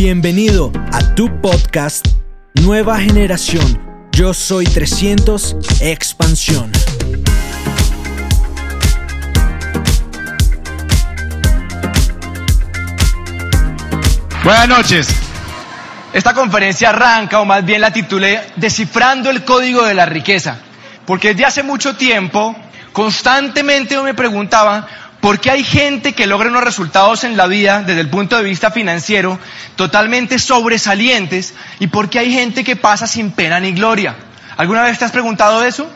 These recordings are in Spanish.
Bienvenido a tu podcast Nueva Generación. Yo soy 300 Expansión. Buenas noches. Esta conferencia arranca, o más bien la titulé Descifrando el Código de la Riqueza. Porque desde hace mucho tiempo, constantemente me preguntaba, ¿por qué hay gente que logra unos resultados en la vida desde el punto de vista financiero totalmente sobresalientes? ¿Y por qué hay gente que pasa sin pena ni gloria? ¿Alguna vez te has preguntado eso?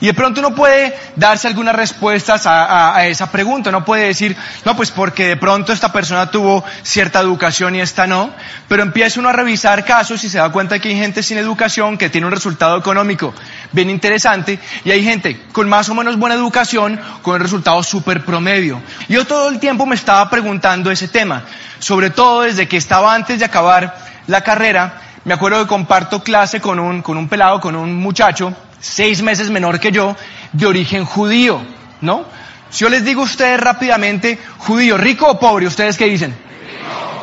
Y de pronto uno puede darse algunas respuestas a, esa pregunta. No puede decir, no, pues porque de pronto esta persona tuvo cierta educación y esta no. Pero empieza uno a revisar casos y se da cuenta que hay gente sin educación que tiene un resultado económico bien interesante y hay gente con más o menos buena educación con un resultado súper promedio. Yo todo el tiempo me estaba preguntando ese tema, sobre todo desde que estaba antes de acabar la carrera. Me acuerdo que comparto clase con un, con un pelado, con un muchacho seis meses menor que yo, de origen judío, ¿no? Si yo les digo a ustedes rápidamente, judío, rico o pobre, ¿ustedes qué dicen?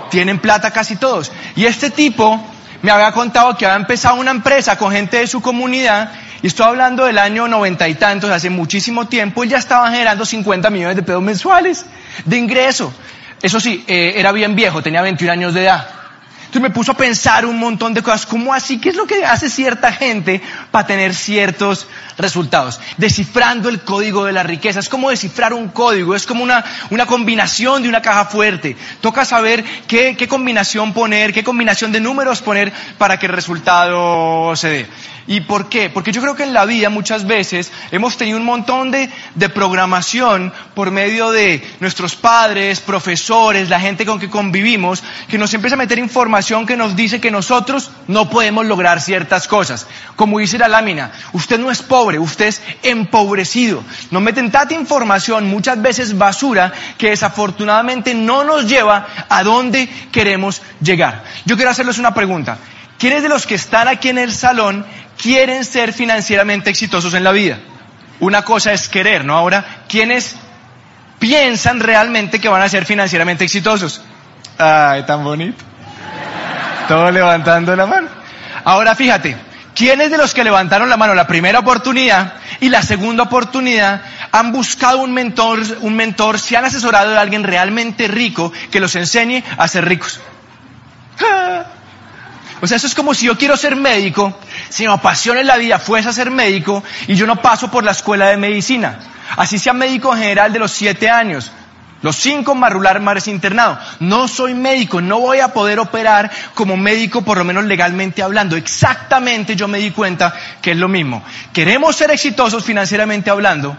Tienen plata casi todos. Y este tipo me había contado que había empezado una empresa con gente de su comunidad, y estoy hablando del año noventa y tantos, hace muchísimo tiempo, y ya estaban generando 50 millones de pesos mensuales de ingreso. Eso sí, eh, era bien viejo, tenía 21 años de edad. Entonces me puso a pensar un montón de cosas. ¿Cómo así? ¿Qué es lo que hace cierta gente para tener ciertos resultados? Descifrando el código de la riqueza. Es como descifrar un código. Es como una, una combinación de una caja fuerte. Toca saber qué, qué combinación poner, qué combinación de números poner para que el resultado se dé. ¿Y por qué? Porque yo creo que en la vida muchas veces hemos tenido un montón de, de, programación por medio de nuestros padres, profesores, la gente con que convivimos, que nos empieza a meter información que nos dice que nosotros no podemos lograr ciertas cosas. Como dice la lámina, usted no es pobre, usted es empobrecido. Nos meten tanta información, muchas veces basura, que desafortunadamente no nos lleva a donde queremos llegar. Yo quiero hacerles una pregunta. ¿Quiénes de los que están aquí en el salón quieren ser financieramente exitosos en la vida? Una cosa es querer, ¿no? Ahora, ¿quiénes piensan realmente que van a ser financieramente exitosos? Ay, tan bonito. Todo levantando la mano. Ahora fíjate, ¿quiénes de los que levantaron la mano la primera oportunidad y la segunda oportunidad han buscado un mentor, un mentor, se han asesorado de alguien realmente rico que los enseñe a ser ricos? O sea, eso es como si yo quiero ser médico, si me apasiona en la vida fuese a ser médico y yo no paso por la escuela de medicina. Así sea médico general de los siete años, los cinco marrular más internado. No soy médico, no voy a poder operar como médico, por lo menos legalmente hablando. Exactamente yo me di cuenta que es lo mismo. Queremos ser exitosos financieramente hablando,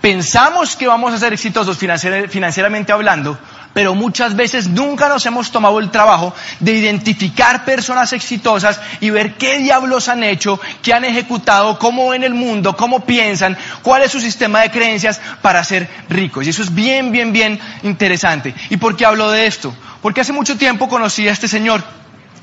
pensamos que vamos a ser exitosos financieramente hablando, pero muchas veces nunca nos hemos tomado el trabajo de identificar personas exitosas y ver qué diablos han hecho, qué han ejecutado, cómo ven el mundo, cómo piensan, cuál es su sistema de creencias para ser ricos. Y eso es bien, bien, bien interesante. ¿Y por qué hablo de esto? Porque hace mucho tiempo conocí a este señor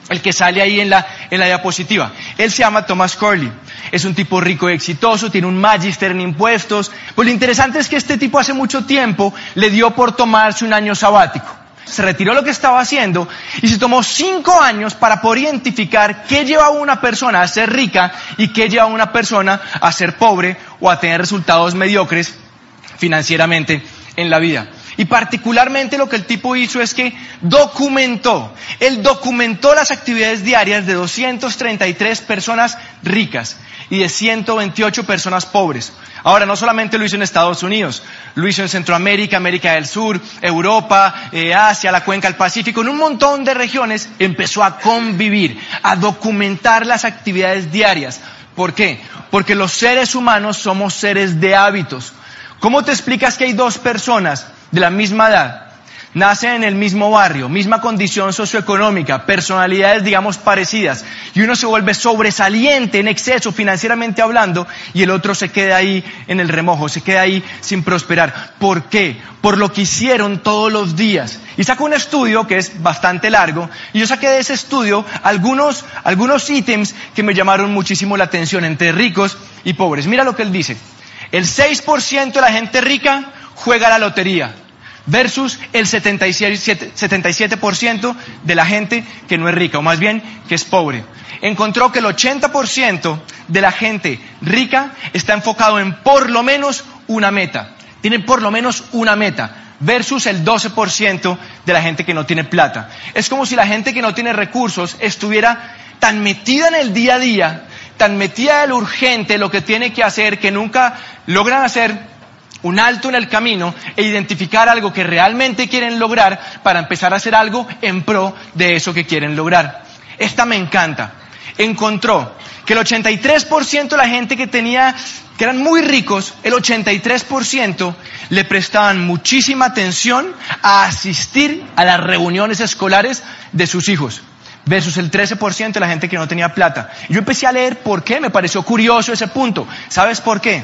el que sale ahí en la, en la diapositiva. Él se llama Thomas Corley. Es un tipo rico y exitoso, tiene un magister en impuestos. Pues lo interesante es que este tipo hace mucho tiempo le dio por tomarse un año sabático. Se retiró lo que estaba haciendo y se tomó cinco años para poder identificar qué lleva una persona a ser rica y qué lleva una persona a ser pobre o a tener resultados mediocres financieramente en la vida. Y particularmente lo que el tipo hizo es que documentó, él documentó las actividades diarias de 233 personas ricas y de 128 personas pobres. Ahora, no solamente lo hizo en Estados Unidos, lo hizo en Centroamérica, América del Sur, Europa, eh, Asia, la cuenca del Pacífico, en un montón de regiones empezó a convivir, a documentar las actividades diarias. ¿Por qué? Porque los seres humanos somos seres de hábitos. ¿Cómo te explicas que hay dos personas de la misma edad, nacen en el mismo barrio, misma condición socioeconómica, personalidades, digamos, parecidas, y uno se vuelve sobresaliente en exceso financieramente hablando, y el otro se queda ahí en el remojo, se queda ahí sin prosperar. ¿Por qué? Por lo que hicieron todos los días. Y saco un estudio que es bastante largo, y yo saqué de ese estudio algunos, algunos ítems que me llamaron muchísimo la atención entre ricos y pobres. Mira lo que él dice. El 6% de la gente rica juega la lotería. Versus el 77%, 77% de la gente que no es rica, o más bien que es pobre. Encontró que el 80% de la gente rica está enfocado en por lo menos una meta. Tienen por lo menos una meta versus el 12% de la gente que no tiene plata. Es como si la gente que no tiene recursos estuviera tan metida en el día a día, tan metida en lo urgente, lo que tiene que hacer, que nunca logran hacer un alto en el camino e identificar algo que realmente quieren lograr para empezar a hacer algo en pro de eso que quieren lograr. Esta me encanta. Encontró que el 83% de la gente que tenía, que eran muy ricos, el 83% le prestaban muchísima atención a asistir a las reuniones escolares de sus hijos versus el 13% de la gente que no tenía plata. Yo empecé a leer por qué, me pareció curioso ese punto. ¿Sabes por qué?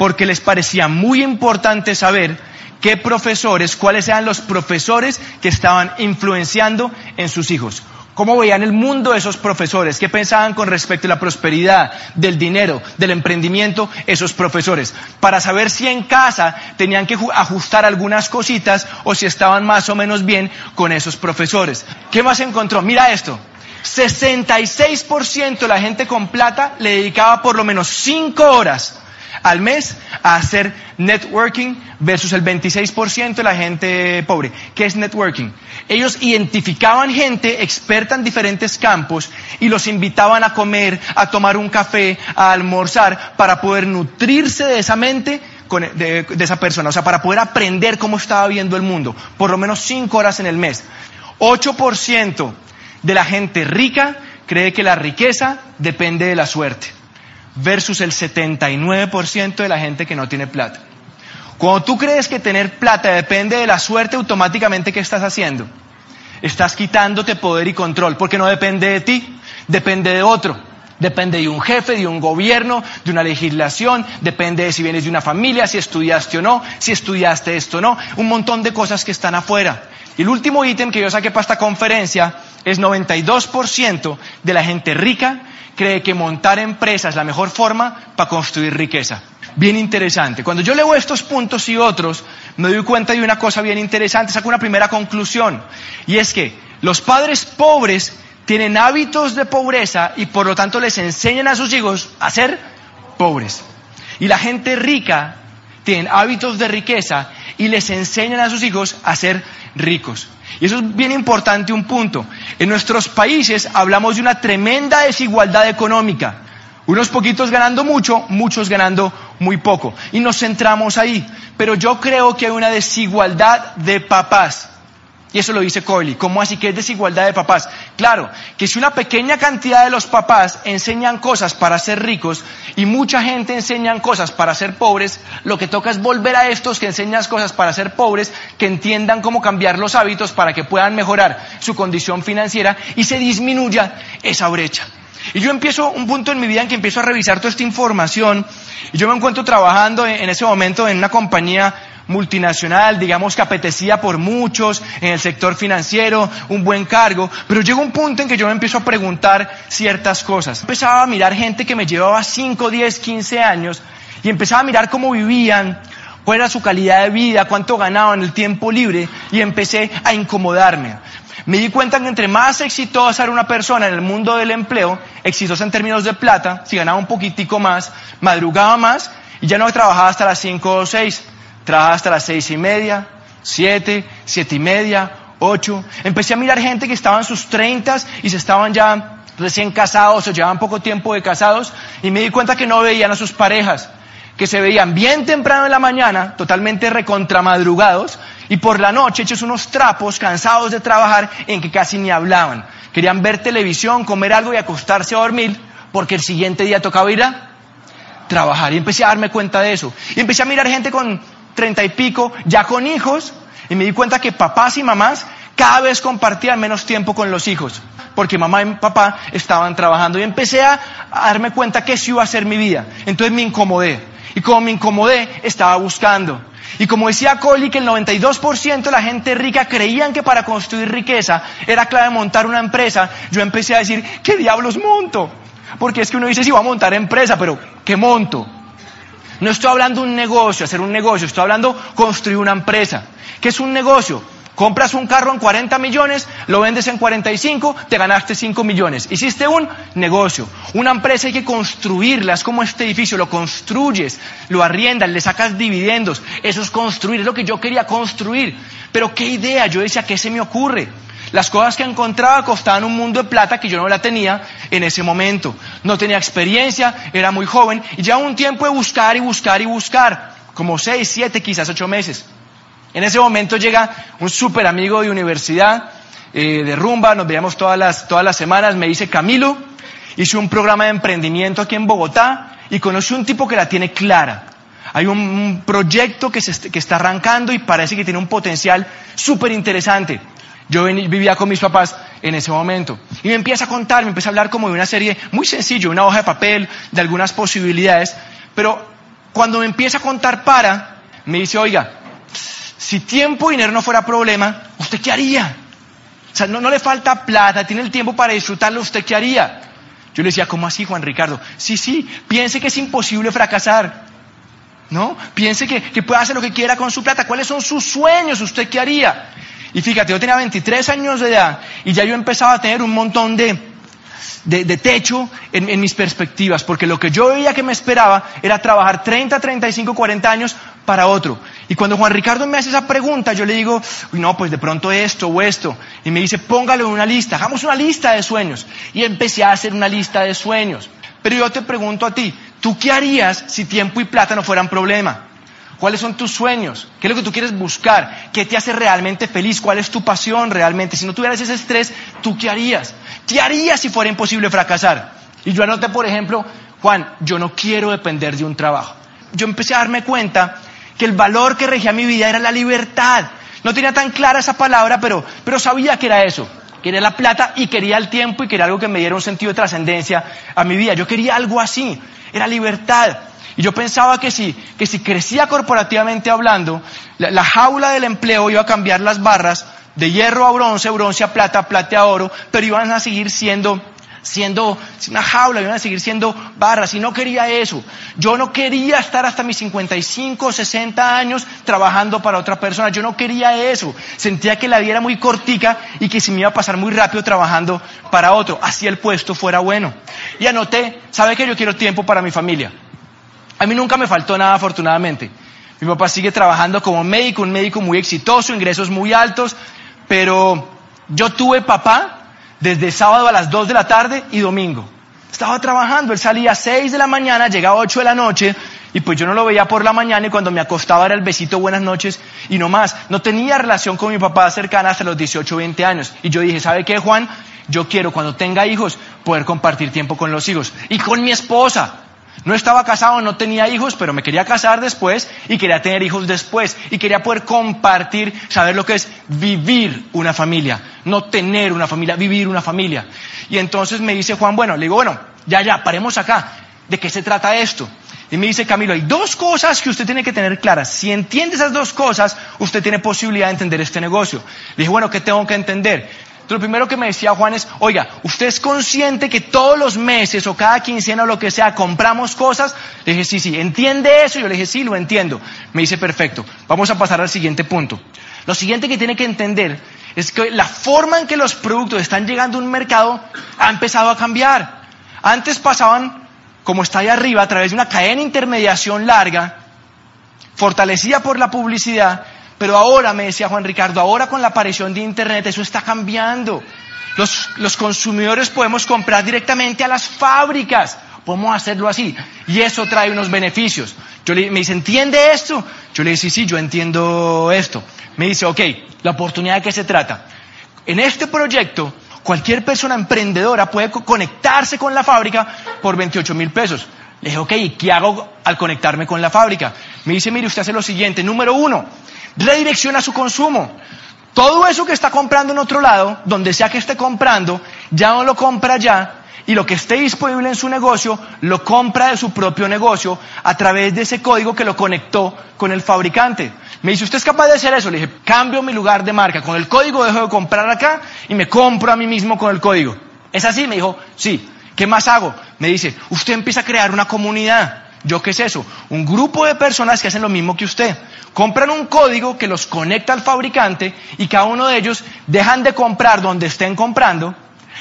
Porque les parecía muy importante saber qué profesores, cuáles eran los profesores que estaban influenciando en sus hijos. ¿Cómo veían el mundo esos profesores? ¿Qué pensaban con respecto a la prosperidad, del dinero, del emprendimiento esos profesores? Para saber si en casa tenían que ajustar algunas cositas o si estaban más o menos bien con esos profesores. ¿Qué más encontró? Mira esto. 66% de la gente con plata le dedicaba por lo menos 5 horas al mes a hacer networking versus el 26% de la gente pobre. ¿Qué es networking? Ellos identificaban gente experta en diferentes campos y los invitaban a comer, a tomar un café, a almorzar para poder nutrirse de esa mente de, de esa persona, o sea, para poder aprender cómo estaba viendo el mundo, por lo menos cinco horas en el mes. 8% de la gente rica cree que la riqueza depende de la suerte versus el 79% de la gente que no tiene plata. Cuando tú crees que tener plata depende de la suerte, automáticamente ¿qué estás haciendo? Estás quitándote poder y control, porque no depende de ti, depende de otro. Depende de un jefe, de un gobierno, de una legislación, depende de si vienes de una familia, si estudiaste o no, si estudiaste esto o no, un montón de cosas que están afuera. Y el último ítem que yo saqué para esta conferencia es 92% de la gente rica cree que montar empresas es la mejor forma para construir riqueza. Bien interesante. Cuando yo leo estos puntos y otros, me doy cuenta de una cosa bien interesante, saco una primera conclusión, y es que los padres pobres tienen hábitos de pobreza y por lo tanto les enseñan a sus hijos a ser pobres. Y la gente rica tiene hábitos de riqueza y les enseñan a sus hijos a ser ricos. Y eso es bien importante un punto. En nuestros países hablamos de una tremenda desigualdad económica. Unos poquitos ganando mucho, muchos ganando muy poco. Y nos centramos ahí. Pero yo creo que hay una desigualdad de papás. Y eso lo dice Corley. ¿Cómo así que es desigualdad de papás? Claro, que si una pequeña cantidad de los papás enseñan cosas para ser ricos y mucha gente enseñan cosas para ser pobres, lo que toca es volver a estos que enseñan cosas para ser pobres, que entiendan cómo cambiar los hábitos para que puedan mejorar su condición financiera y se disminuya esa brecha. Y yo empiezo un punto en mi vida en que empiezo a revisar toda esta información y yo me encuentro trabajando en ese momento en una compañía multinacional, digamos que apetecida por muchos en el sector financiero, un buen cargo, pero llegó un punto en que yo me empiezo a preguntar ciertas cosas. Empezaba a mirar gente que me llevaba 5, 10, 15 años y empezaba a mirar cómo vivían, cuál era su calidad de vida, cuánto ganaban el tiempo libre y empecé a incomodarme. Me di cuenta que entre más exitosa era una persona en el mundo del empleo, exitosa en términos de plata, si ganaba un poquitico más, madrugaba más y ya no trabajaba hasta las 5 o 6 Trabajaba hasta las seis y media, siete, siete y media, ocho. Empecé a mirar gente que estaba en sus treintas y se estaban ya recién casados o llevaban poco tiempo de casados y me di cuenta que no veían a sus parejas, que se veían bien temprano en la mañana, totalmente recontramadrugados y por la noche hechos unos trapos, cansados de trabajar en que casi ni hablaban. Querían ver televisión, comer algo y acostarse a dormir porque el siguiente día tocaba ir a trabajar y empecé a darme cuenta de eso. Y empecé a mirar gente con treinta y pico, ya con hijos, y me di cuenta que papás y mamás cada vez compartían menos tiempo con los hijos, porque mamá y papá estaban trabajando. Y empecé a, darme cuenta que eso iba a ser mi vida. Entonces me incomodé. Y como me incomodé, estaba buscando. Y como decía Coley, que el 92% de la gente rica creían que para construir riqueza era clave montar una empresa, yo empecé a decir, ¿qué diablos monto? Porque es que uno dice, sí, va a montar empresa, pero ¿qué monto? No estoy hablando un negocio, hacer un negocio, estoy hablando construir una empresa. ¿Qué es un negocio? Compras un carro en 40 millones, lo vendes en 45, te ganaste 5 millones. Hiciste un negocio. Una empresa hay que construirla, es como este edificio, lo construyes, lo arriendas, le sacas dividendos. Eso es construir, es lo que yo quería construir. Pero qué idea, yo decía, ¿qué se me ocurre? Las cosas que encontraba costaban un mundo de plata que yo no la tenía en ese momento. No tenía experiencia, era muy joven y ya un tiempo de buscar y buscar y buscar, como seis, siete, quizás ocho meses. En ese momento llega un súper amigo de universidad, eh, de rumba, nos veíamos todas las, todas las semanas, me dice Camilo, hice un programa de emprendimiento aquí en Bogotá y conocí un tipo que la tiene clara. Hay un, proyecto que, se, que está arrancando y parece que tiene un potencial súper interesante. Yo vivía con mis papás en ese momento. Y me empieza a contar, me empieza a hablar como de una serie muy sencillo, una hoja de papel, de algunas posibilidades. Pero cuando me empieza a contar para, me dice, oiga, si tiempo y dinero no fuera problema, ¿usted qué haría? O sea, no, le falta plata, tiene el tiempo para disfrutarlo, ¿usted qué haría? Yo le decía, ¿cómo así, Juan Ricardo? Sí, sí, piense que es imposible fracasar. ¿No? Piense que, que puede hacer lo que quiera con su plata. ¿Cuáles son sus sueños? ¿Usted qué haría? Y fíjate, yo tenía 23 años de edad y ya yo empezaba a tener un montón de, de, techo en, mis perspectivas, porque lo que yo veía que me esperaba era trabajar 30, 35, 40 años para otro. Y cuando Juan Ricardo me hace esa pregunta, yo le digo, no, pues de pronto esto o esto. Y me dice, póngalo en una lista, hagamos una lista de sueños. Y empecé a hacer una lista de sueños. Pero yo te pregunto a ti, ¿tú qué harías si tiempo y plata no fueran problema? ¿Cuáles son tus sueños? ¿Qué es lo que tú quieres buscar? ¿Qué te hace realmente feliz? ¿Cuál es tu pasión realmente? Si no tuvieras ese estrés, ¿tú qué harías? ¿Qué harías si fuera imposible fracasar? Y yo anoté, por ejemplo, Juan, yo no quiero depender de un trabajo. Yo empecé a darme cuenta que el valor que regía mi vida era la libertad. No tenía tan clara esa palabra, pero, pero sabía que era eso. Quería la plata y quería el tiempo y quería algo que me diera un sentido de trascendencia a mi vida. Yo quería algo así. Era libertad. Y yo pensaba que si, que si crecía corporativamente hablando, la, jaula del empleo iba a cambiar las barras de hierro a bronce, bronce a plata, plata a oro, pero iban a seguir siendo siendo una jaula, iban a seguir siendo barras, y no quería eso. Yo no quería estar hasta mis 55, 60 años trabajando para otra persona, yo no quería eso. Sentía que la vida era muy cortica y que se me iba a pasar muy rápido trabajando para otro, así el puesto fuera bueno. Y anoté, ¿sabe que yo quiero tiempo para mi familia? A mí nunca me faltó nada, afortunadamente. Mi papá sigue trabajando como médico, un médico muy exitoso, ingresos muy altos, pero yo tuve papá desde sábado a las 2 de la tarde y domingo. Estaba trabajando, él salía a 6 de la mañana, llegaba a 8 de la noche, y pues yo no lo veía por la mañana y cuando me acostaba era el besito buenas noches y no más. No tenía relación con mi papá cercana hasta los 18 o 20 años. Y yo dije, ¿sabe qué, Juan? Yo quiero cuando tenga hijos poder compartir tiempo con los hijos. Y con mi esposa. No estaba casado, no tenía hijos, pero me quería casar después y quería tener hijos después y quería poder compartir, saber lo que es vivir una familia, no tener una familia, vivir una familia. Y entonces me dice Juan, bueno, le digo, bueno, ya, ya, paremos acá. ¿De qué se trata esto? Y me dice Camilo, hay dos cosas que usted tiene que tener claras. Si entiende esas dos cosas, usted tiene posibilidad de entender este negocio. Le dije, bueno, ¿qué tengo que entender? Lo primero que me decía Juan es, oiga, ¿usted es consciente que todos los meses o cada quincena o lo que sea compramos cosas? Le dije, sí, sí, ¿entiende eso? Yo le dije, sí, lo entiendo. Me dice, perfecto, vamos a pasar al siguiente punto. Lo siguiente que tiene que entender es que la forma en que los productos están llegando a un mercado ha empezado a cambiar. Antes pasaban, como está ahí arriba, a través de una cadena de intermediación larga, fortalecida por la publicidad, pero ahora, me decía Juan Ricardo, ahora con la aparición de Internet eso está cambiando. Los, consumidores podemos comprar directamente a las fábricas. Podemos hacerlo así. Y eso trae unos beneficios. Yo le, me dice, ¿entiende esto? Yo le dice, sí, sí, yo entiendo esto. Me dice, ok, la oportunidad de qué se trata. En este proyecto, cualquier persona emprendedora puede conectarse con la fábrica por 28 mil pesos. Le dije, ok, ¿qué hago al conectarme con la fábrica? Me dice, mire, usted hace lo siguiente. Número uno, redirecciona su consumo. Todo eso que está comprando en otro lado, donde sea que esté comprando, ya no lo compra ya y lo que esté disponible en su negocio lo compra de su propio negocio a través de ese código que lo conectó con el fabricante. Me dice, ¿usted es capaz de hacer eso? Le dije, cambio mi lugar de marca. Con el código dejo de comprar acá y me compro a mí mismo con el código. ¿Es así? Me dijo, sí. ¿Qué más hago? Me dice, usted empieza a crear una comunidad. ¿Yo qué es eso? Un grupo de personas que hacen lo mismo que usted. Compran un código que los conecta al fabricante y cada uno de ellos dejan de comprar donde estén comprando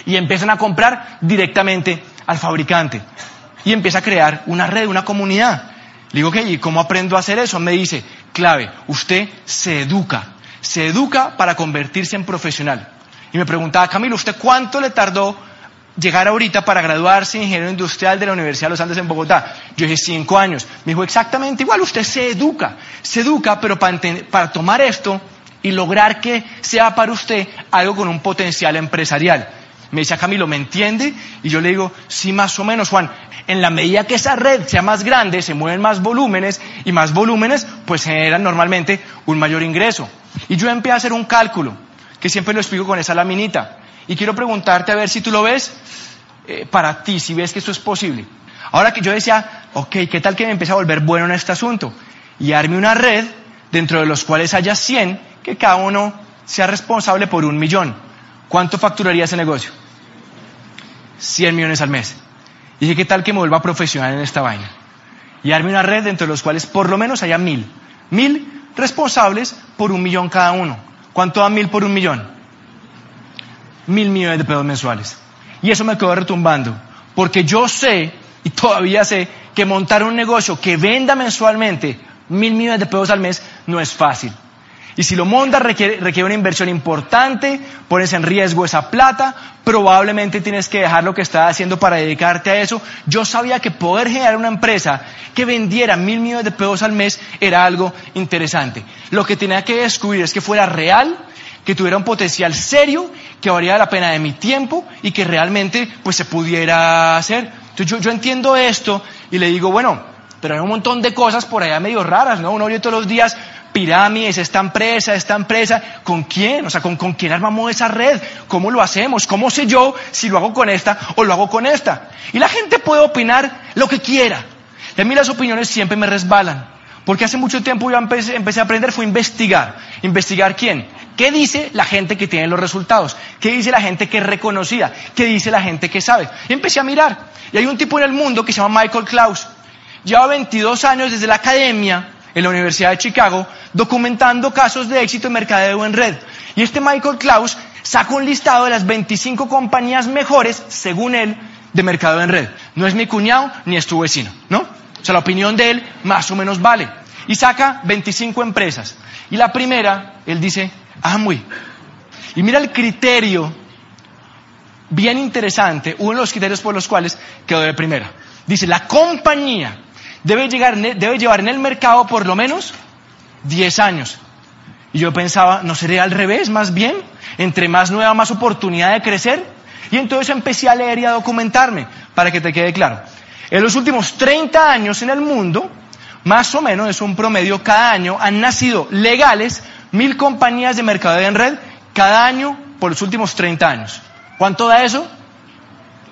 y empiezan a comprar directamente al fabricante. Y empieza a crear una red, una comunidad. Le digo. ¿Y cómo aprendo a hacer eso? Me dice, clave, usted se educa. Se educa para convertirse en profesional. Y me preguntaba, Camilo, ¿usted cuánto le tardó llegar ahorita para graduarse en ingeniero industrial de la Universidad de los Andes en Bogotá. Yo dije cinco años. Me dijo exactamente igual, usted se educa, se educa, pero para, para tomar esto y lograr que sea para usted algo con un potencial empresarial. Me dice Camilo, ¿me entiende? Y yo le digo, sí, más o menos, Juan. En la medida que esa red sea más grande, se mueven más volúmenes y más volúmenes, pues generan normalmente un mayor ingreso. Y yo empecé a hacer un cálculo, que siempre lo explico con esa laminita. Y quiero preguntarte a ver si tú lo ves eh, para ti, si ves que esto es posible. Ahora que yo decía, ok, ¿qué tal que me empiece a volver bueno en este asunto? Y arme una red dentro de los cuales haya 100, que cada uno sea responsable por un millón. ¿Cuánto facturaría ese negocio? 100 millones al mes. Y dije, ¿qué tal que me vuelva profesional en esta vaina? Y arme una red dentro de los cuales por lo menos haya mil. Mil responsables por un millón cada uno. ¿Cuánto da mil por un millón? Mil millones de pesos mensuales. Y eso me quedó retumbando, porque yo sé, y todavía sé, que montar un negocio que venda mensualmente mil millones de pesos al mes no es fácil. Y si lo montas requiere, requiere, una inversión importante, pones en riesgo esa plata, probablemente tienes que dejar lo que estás haciendo para dedicarte a eso. Yo sabía que poder generar una empresa que vendiera mil millones de pesos al mes era algo interesante. Lo que tenía que descubrir es que fuera real, que tuviera un potencial serio, que valiera la pena de mi tiempo y que realmente pues se pudiera hacer. Entonces yo, yo entiendo esto y le digo, bueno, pero hay un montón de cosas por allá medio raras, ¿no? Uno oye todos los días pirámides, esta empresa, esta empresa, ¿con quién? O sea, ¿con, ¿con quién armamos esa red? ¿Cómo lo hacemos? ¿Cómo sé yo si lo hago con esta o lo hago con esta? Y la gente puede opinar lo que quiera. Y a mí las opiniones siempre me resbalan. Porque hace mucho tiempo yo empecé, empecé a aprender, fue investigar. ¿Investigar quién? ¿Qué dice la gente que tiene los resultados? ¿Qué dice la gente que es reconocida? ¿Qué dice la gente que sabe? Empecé a mirar. Y hay un tipo en el mundo que se llama Michael Klaus. Lleva 22 años desde la academia en la Universidad de Chicago documentando casos de éxito en mercadeo en red. Y este Michael Klaus saca un listado de las 25 compañías mejores, según él, de mercadeo en red. No es mi cuñado ni es tu vecino, ¿no? O sea, la opinión de él más o menos vale. Y saca 25 empresas. Y la primera, él dice, Amway. Y mira el criterio bien interesante, uno de los criterios por los cuales quedó de primera. Dice, la compañía debe, llegar, debe llevar en el mercado por lo menos 10 años. Y yo pensaba, ¿no sería al revés, más bien? Entre más nueva, más oportunidad de crecer. Y entonces empecé a leer y a documentarme, para que te quede claro. En los últimos 30 años en el mundo, más o menos es un promedio, cada año han nacido legales mil compañías de mercadeo en red cada año por los últimos 30 años. ¿Cuánto da eso?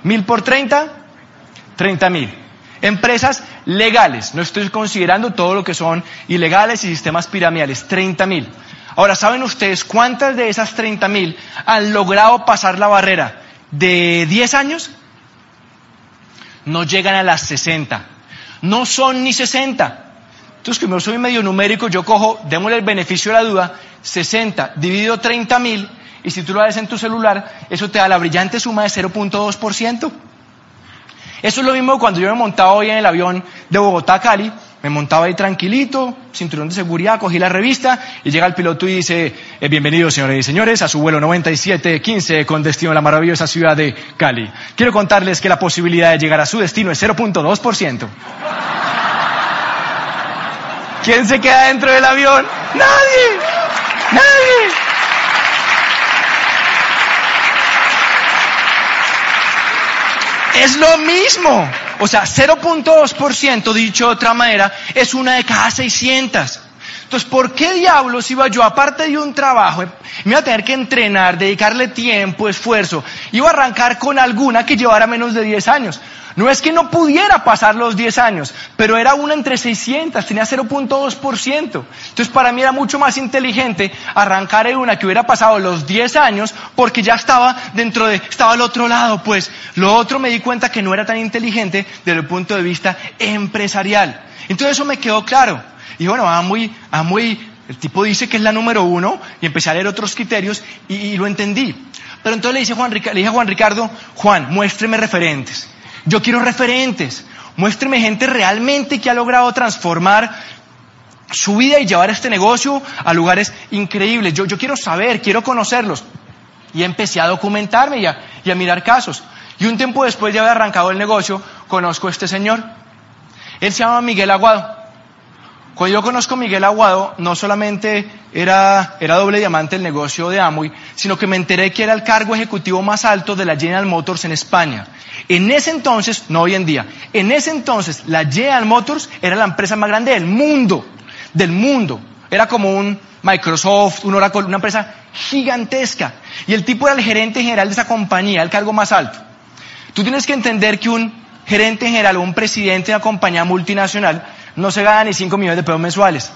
¿Mil por 30? 30 mil. Empresas legales, no estoy considerando todo lo que son ilegales y sistemas piramidales, 30 mil. Ahora, ¿saben ustedes cuántas de esas 30 mil han logrado pasar la barrera de 10 años? No llegan a las 60. No son ni 60. Entonces, como soy medio numérico, yo cojo, démosle el beneficio de la duda, 60 dividido 30 mil, y si tú lo haces en tu celular, eso te da la brillante suma de 0.2%. Eso es lo mismo cuando yo me montaba hoy en el avión de Bogotá a Cali, me montaba ahí tranquilito, cinturón de seguridad, cogí la revista y llega el piloto y dice, eh, bienvenidos señores y señores a su vuelo 9715 con destino a la maravillosa ciudad de Cali. Quiero contarles que la posibilidad de llegar a su destino es 0.2%. ¿Quién se queda dentro del avión? Nadie. Nadie. Es lo mismo. O sea, 0.2%, dicho de otra manera, es una de cada 600. Entonces, ¿por qué diablos iba yo, aparte de un trabajo, me iba a tener que entrenar, dedicarle tiempo, esfuerzo, iba a arrancar con alguna que llevara menos de 10 años? No es que no pudiera pasar los 10 años, pero era una entre 600, tenía 0.2%. Entonces para mí era mucho más inteligente arrancar en una que hubiera pasado los 10 años porque ya estaba dentro de, estaba al otro lado, pues lo otro me di cuenta que no era tan inteligente desde el punto de vista empresarial. Entonces eso me quedó claro. Y bueno, a muy, a muy, el tipo dice que es la número uno y empecé a leer otros criterios y, lo entendí. Pero entonces le, dice Juan, le dije a Juan Ricardo, Juan, muéstreme referentes. Yo quiero referentes. Muéstreme gente realmente que ha logrado transformar su vida y llevar este negocio a lugares increíbles. Yo, yo quiero saber, quiero conocerlos. Y empecé a documentarme y a, y a mirar casos. Y un tiempo después de haber arrancado el negocio, conozco a este señor. Él se llama Miguel Aguado. Cuando yo conozco a Miguel Aguado, no solamente era, era doble diamante el negocio de Amway, sino que me enteré que era el cargo ejecutivo más alto de la General Motors en España. En ese entonces, no hoy en día, en ese entonces la General Motors era la empresa más grande del mundo, del mundo. Era como un Microsoft, un Oracle, una empresa gigantesca. Y el tipo era el gerente general de esa compañía, el cargo más alto. Tú tienes que entender que un gerente general o un presidente de una compañía multinacional no se gana ni 5 millones de pesos mensuales,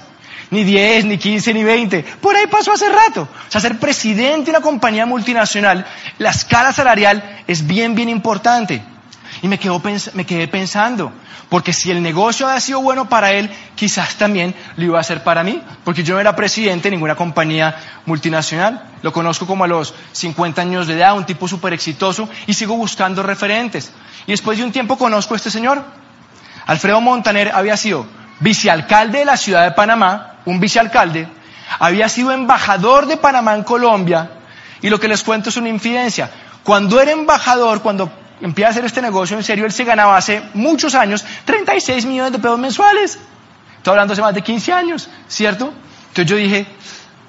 ni 10, ni 15, ni 20. Por ahí pasó hace rato. O sea, ser presidente de una compañía multinacional, la escala salarial es bien, bien importante. Y me, me quedé pensando, porque si el negocio ha sido bueno para él, quizás también lo iba a ser para mí, porque yo no era presidente de ninguna compañía multinacional. Lo conozco como a los 50 años de edad, un tipo súper exitoso, y sigo buscando referentes. Y después de un tiempo conozco a este señor, Alfredo Montaner había sido vicealcalde de la ciudad de Panamá, un vicealcalde, había sido embajador de Panamá en Colombia, y lo que les cuento es una infidencia. Cuando era embajador, cuando empieza a hacer este negocio en serio, él se ganaba hace muchos años 36 millones de pesos mensuales. Estoy hablando hace más de 15 años, ¿cierto? Entonces yo dije,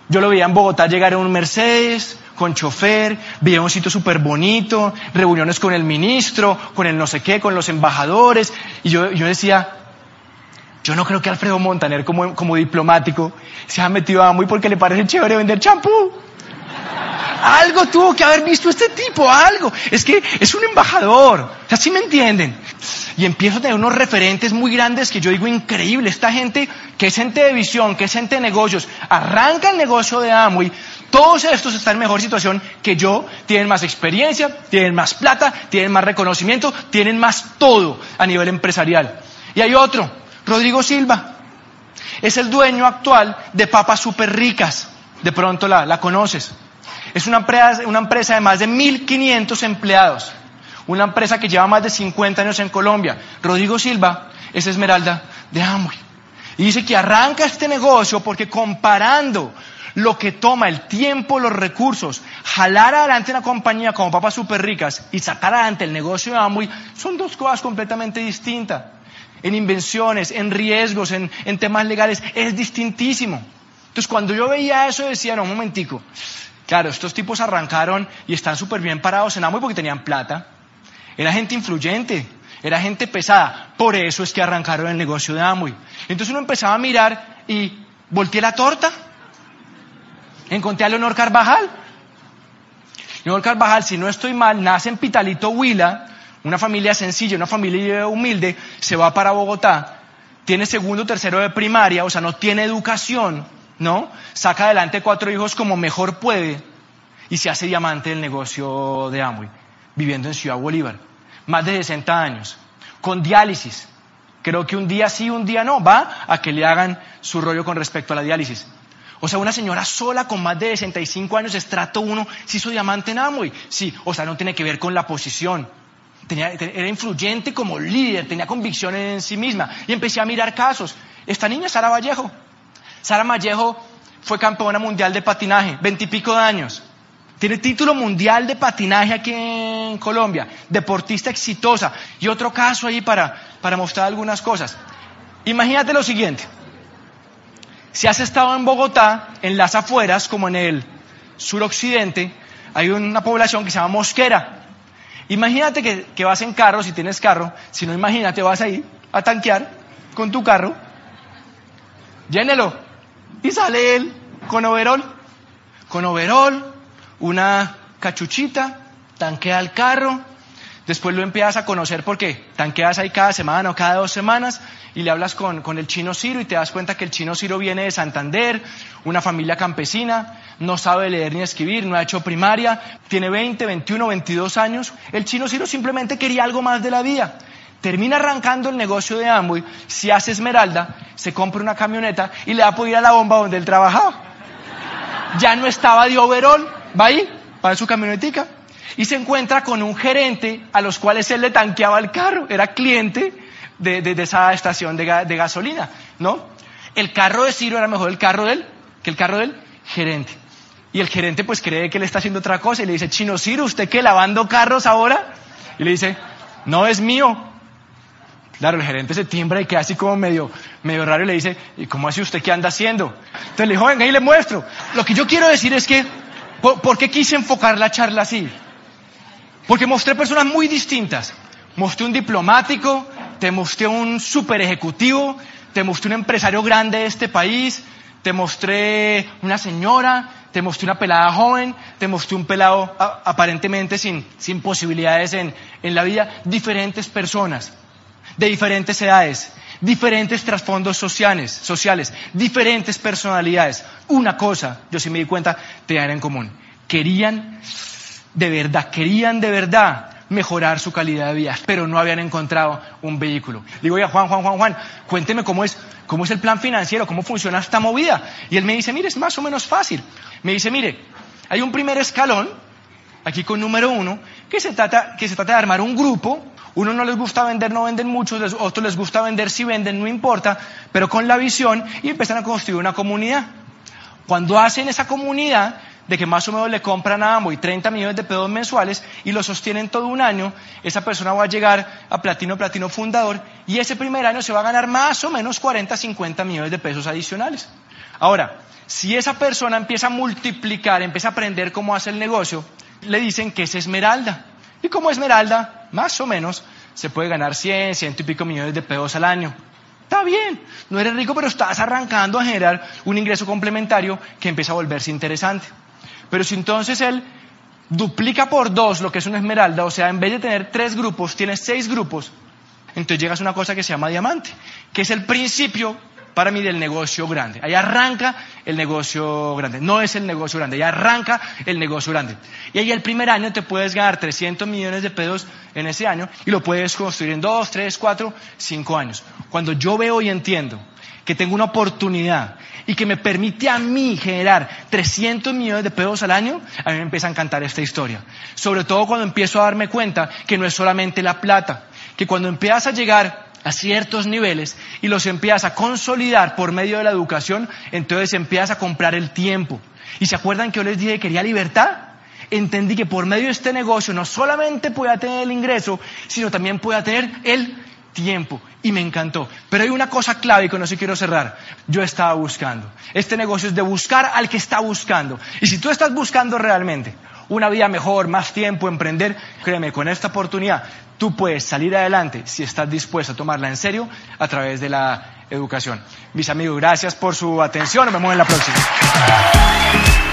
yo lo veía en Bogotá llegar en un Mercedes, con chofer, veía un sitio súper bonito, reuniones con el ministro, con el no sé qué, con los embajadores, y yo, yo decía, yo no creo que Alfredo Montaner como, como diplomático se haya metido a muy porque le parece chévere vender champú. Algo tuvo que haber visto este tipo, algo. Es que es un embajador. Así me entienden. Y empiezo a tener unos referentes muy grandes que yo digo increíble. Esta gente que es gente de visión, que es gente de negocios, arranca el negocio de Amway todos estos están en mejor situación que yo, tienen más experiencia, tienen más plata, tienen más reconocimiento, tienen más todo a nivel empresarial. Y hay otro, Rodrigo Silva, es el dueño actual de papas super ricas, de pronto la, la conoces. Es una empresa, una empresa de más de 1.500 empleados, una empresa que lleva más de 50 años en Colombia. Rodrigo Silva es Esmeralda de Amway. Y dice que arranca este negocio porque comparando lo que toma el tiempo, los recursos, jalar adelante una compañía como papas super ricas y sacar adelante el negocio de Amway, son dos cosas completamente distintas. En invenciones, en riesgos, en, en temas legales, es distintísimo. Entonces cuando yo veía eso decía, no, un momentico, claro, estos tipos arrancaron y están súper bien parados en Amway porque tenían plata. Era gente influyente, era gente pesada. Por eso es que arrancaron el negocio de Amway. Entonces uno empezaba a mirar y volteé la torta encontré a Leonor Carvajal. Leonor Carvajal, si no estoy mal, nace en Pitalito Huila, una familia sencilla, una familia humilde, se va para Bogotá, tiene segundo, tercero de primaria, o sea, no tiene educación, ¿no? Saca adelante cuatro hijos como mejor puede y se hace diamante del negocio de Amway, viviendo en Ciudad Bolívar. Más de 60 años, con diálisis. Creo que un día sí, un día no, va a que le hagan su rollo con respecto a la diálisis. O sea, una señora sola con más de 65 años, estrato 1, se hizo diamante en Amway. Sí, o sea, no tiene que ver con la posición. Era influyente como líder, tenía convicción en sí misma. Y empecé a mirar casos. Esta niña, Sara Vallejo. Sara Vallejo fue campeona mundial de patinaje, veintipico de años. Tiene título mundial de patinaje aquí en Colombia. Deportista exitosa. Y otro caso ahí para, para mostrar algunas cosas. Imagínate lo siguiente. Si has estado en Bogotá, en las afueras, como en el suroccidente, hay una población que se llama Mosquera. Imagínate que, vas en carro, si tienes carro, si no imagínate, vas ahí a tanquear con tu carro, llénelo, Y sale él con overol, con overol, una cachuchita, tanquea el carro, después lo empiezas a conocer porque tanqueas ahí cada semana o cada dos semanas y le hablas con, con, el chino Ciro y te das cuenta que el chino Ciro viene de Santander, una familia campesina, no sabe leer ni escribir, no ha hecho primaria, tiene 20, 21, 22 años. El chino Ciro simplemente quería algo más de la vida. Termina arrancando el negocio de Amway, se hace esmeralda, se compra una camioneta y le da por ir a la bomba donde él trabajaba. Ya no estaba de overall, va ahí, en su camionetica y se encuentra con un gerente a los cuales él le tanqueaba el carro, era cliente de, esa estación de, gasolina, ¿no? El carro de Ciro era mejor el carro de él que el carro del gerente. Y el gerente pues cree que él está haciendo otra cosa y le dice, Chino Ciro, ¿usted qué, lavando carros ahora? Y le dice, no es mío. Claro, el gerente se tiembra y queda así como medio, medio raro y le dice, ¿y cómo hace usted qué anda haciendo? Entonces le dijo, venga y le muestro. Lo que yo quiero decir es que, ¿por qué quise enfocar la charla así? Porque mostré personas muy distintas. Mostré un diplomático, te mostré un super ejecutivo, te mostré un empresario grande de este país, te mostré una señora, te mostré una pelada joven, te mostré un pelado aparentemente sin, sin posibilidades en, en la vida, diferentes personas, de diferentes edades, diferentes trasfondos sociales, sociales, diferentes personalidades. Una cosa, yo sí me di cuenta, tenían en común. Querían, de verdad, querían de verdad mejorar su calidad de vida, pero no habían encontrado un vehículo. Digo, oye, Juan, Juan, Juan, Juan, cuénteme cómo es, cómo es el plan financiero, cómo funciona esta movida. Y él me dice, mire, es más o menos fácil. Me dice, mire, hay un primer escalón, aquí con número uno, que se trata, que se trata de armar un grupo. Uno no les gusta vender, no venden muchos, otros les gusta vender, si venden, no importa, pero con la visión y empiezan a construir una comunidad. Cuando hacen esa comunidad, de que más o menos le compran a y 30 millones de pesos mensuales y lo sostienen todo un año, esa persona va a llegar a platino, platino fundador y ese primer año se va a ganar más o menos 40, 50 millones de pesos adicionales. Ahora, si esa persona empieza a multiplicar, empieza a aprender cómo hace el negocio, le dicen que es esmeralda. Y como esmeralda, más o menos, se puede ganar 100, ciento y pico millones de pesos al año. Está bien, no eres rico, pero estás arrancando a generar un ingreso complementario que empieza a volverse interesante. Pero si entonces él duplica por dos lo que es una esmeralda, o sea, en vez de tener tres grupos, tiene seis grupos, entonces llegas a una cosa que se llama diamante, que es el principio para mí del negocio grande. Ahí arranca el negocio grande. No es el negocio grande, ahí arranca el negocio grande. Y ahí el primer año te puedes ganar 300 millones de pesos en ese año y lo puedes construir en dos, tres, cuatro, cinco años. Cuando yo veo y entiendo que tengo una oportunidad y que me permite a mí generar 300 millones de pesos al año, a mí me empieza a encantar esta historia. Sobre todo cuando empiezo a darme cuenta que no es solamente la plata, que cuando empiezas a llegar a ciertos niveles y los empiezas a consolidar por medio de la educación, entonces empiezas a comprar el tiempo. ¿Y se acuerdan que yo les dije que quería libertad? Entendí que por medio de este negocio no solamente pueda tener el ingreso, sino también pueda tener el tiempo y me encantó. Pero hay una cosa clave y con eso quiero cerrar. Yo estaba buscando. Este negocio es de buscar al que está buscando. Y si tú estás buscando realmente una vida mejor, más tiempo, emprender, créeme, con esta oportunidad tú puedes salir adelante si estás dispuesto a tomarla en serio a través de la educación. Mis amigos, gracias por su atención. Nos vemos en la próxima.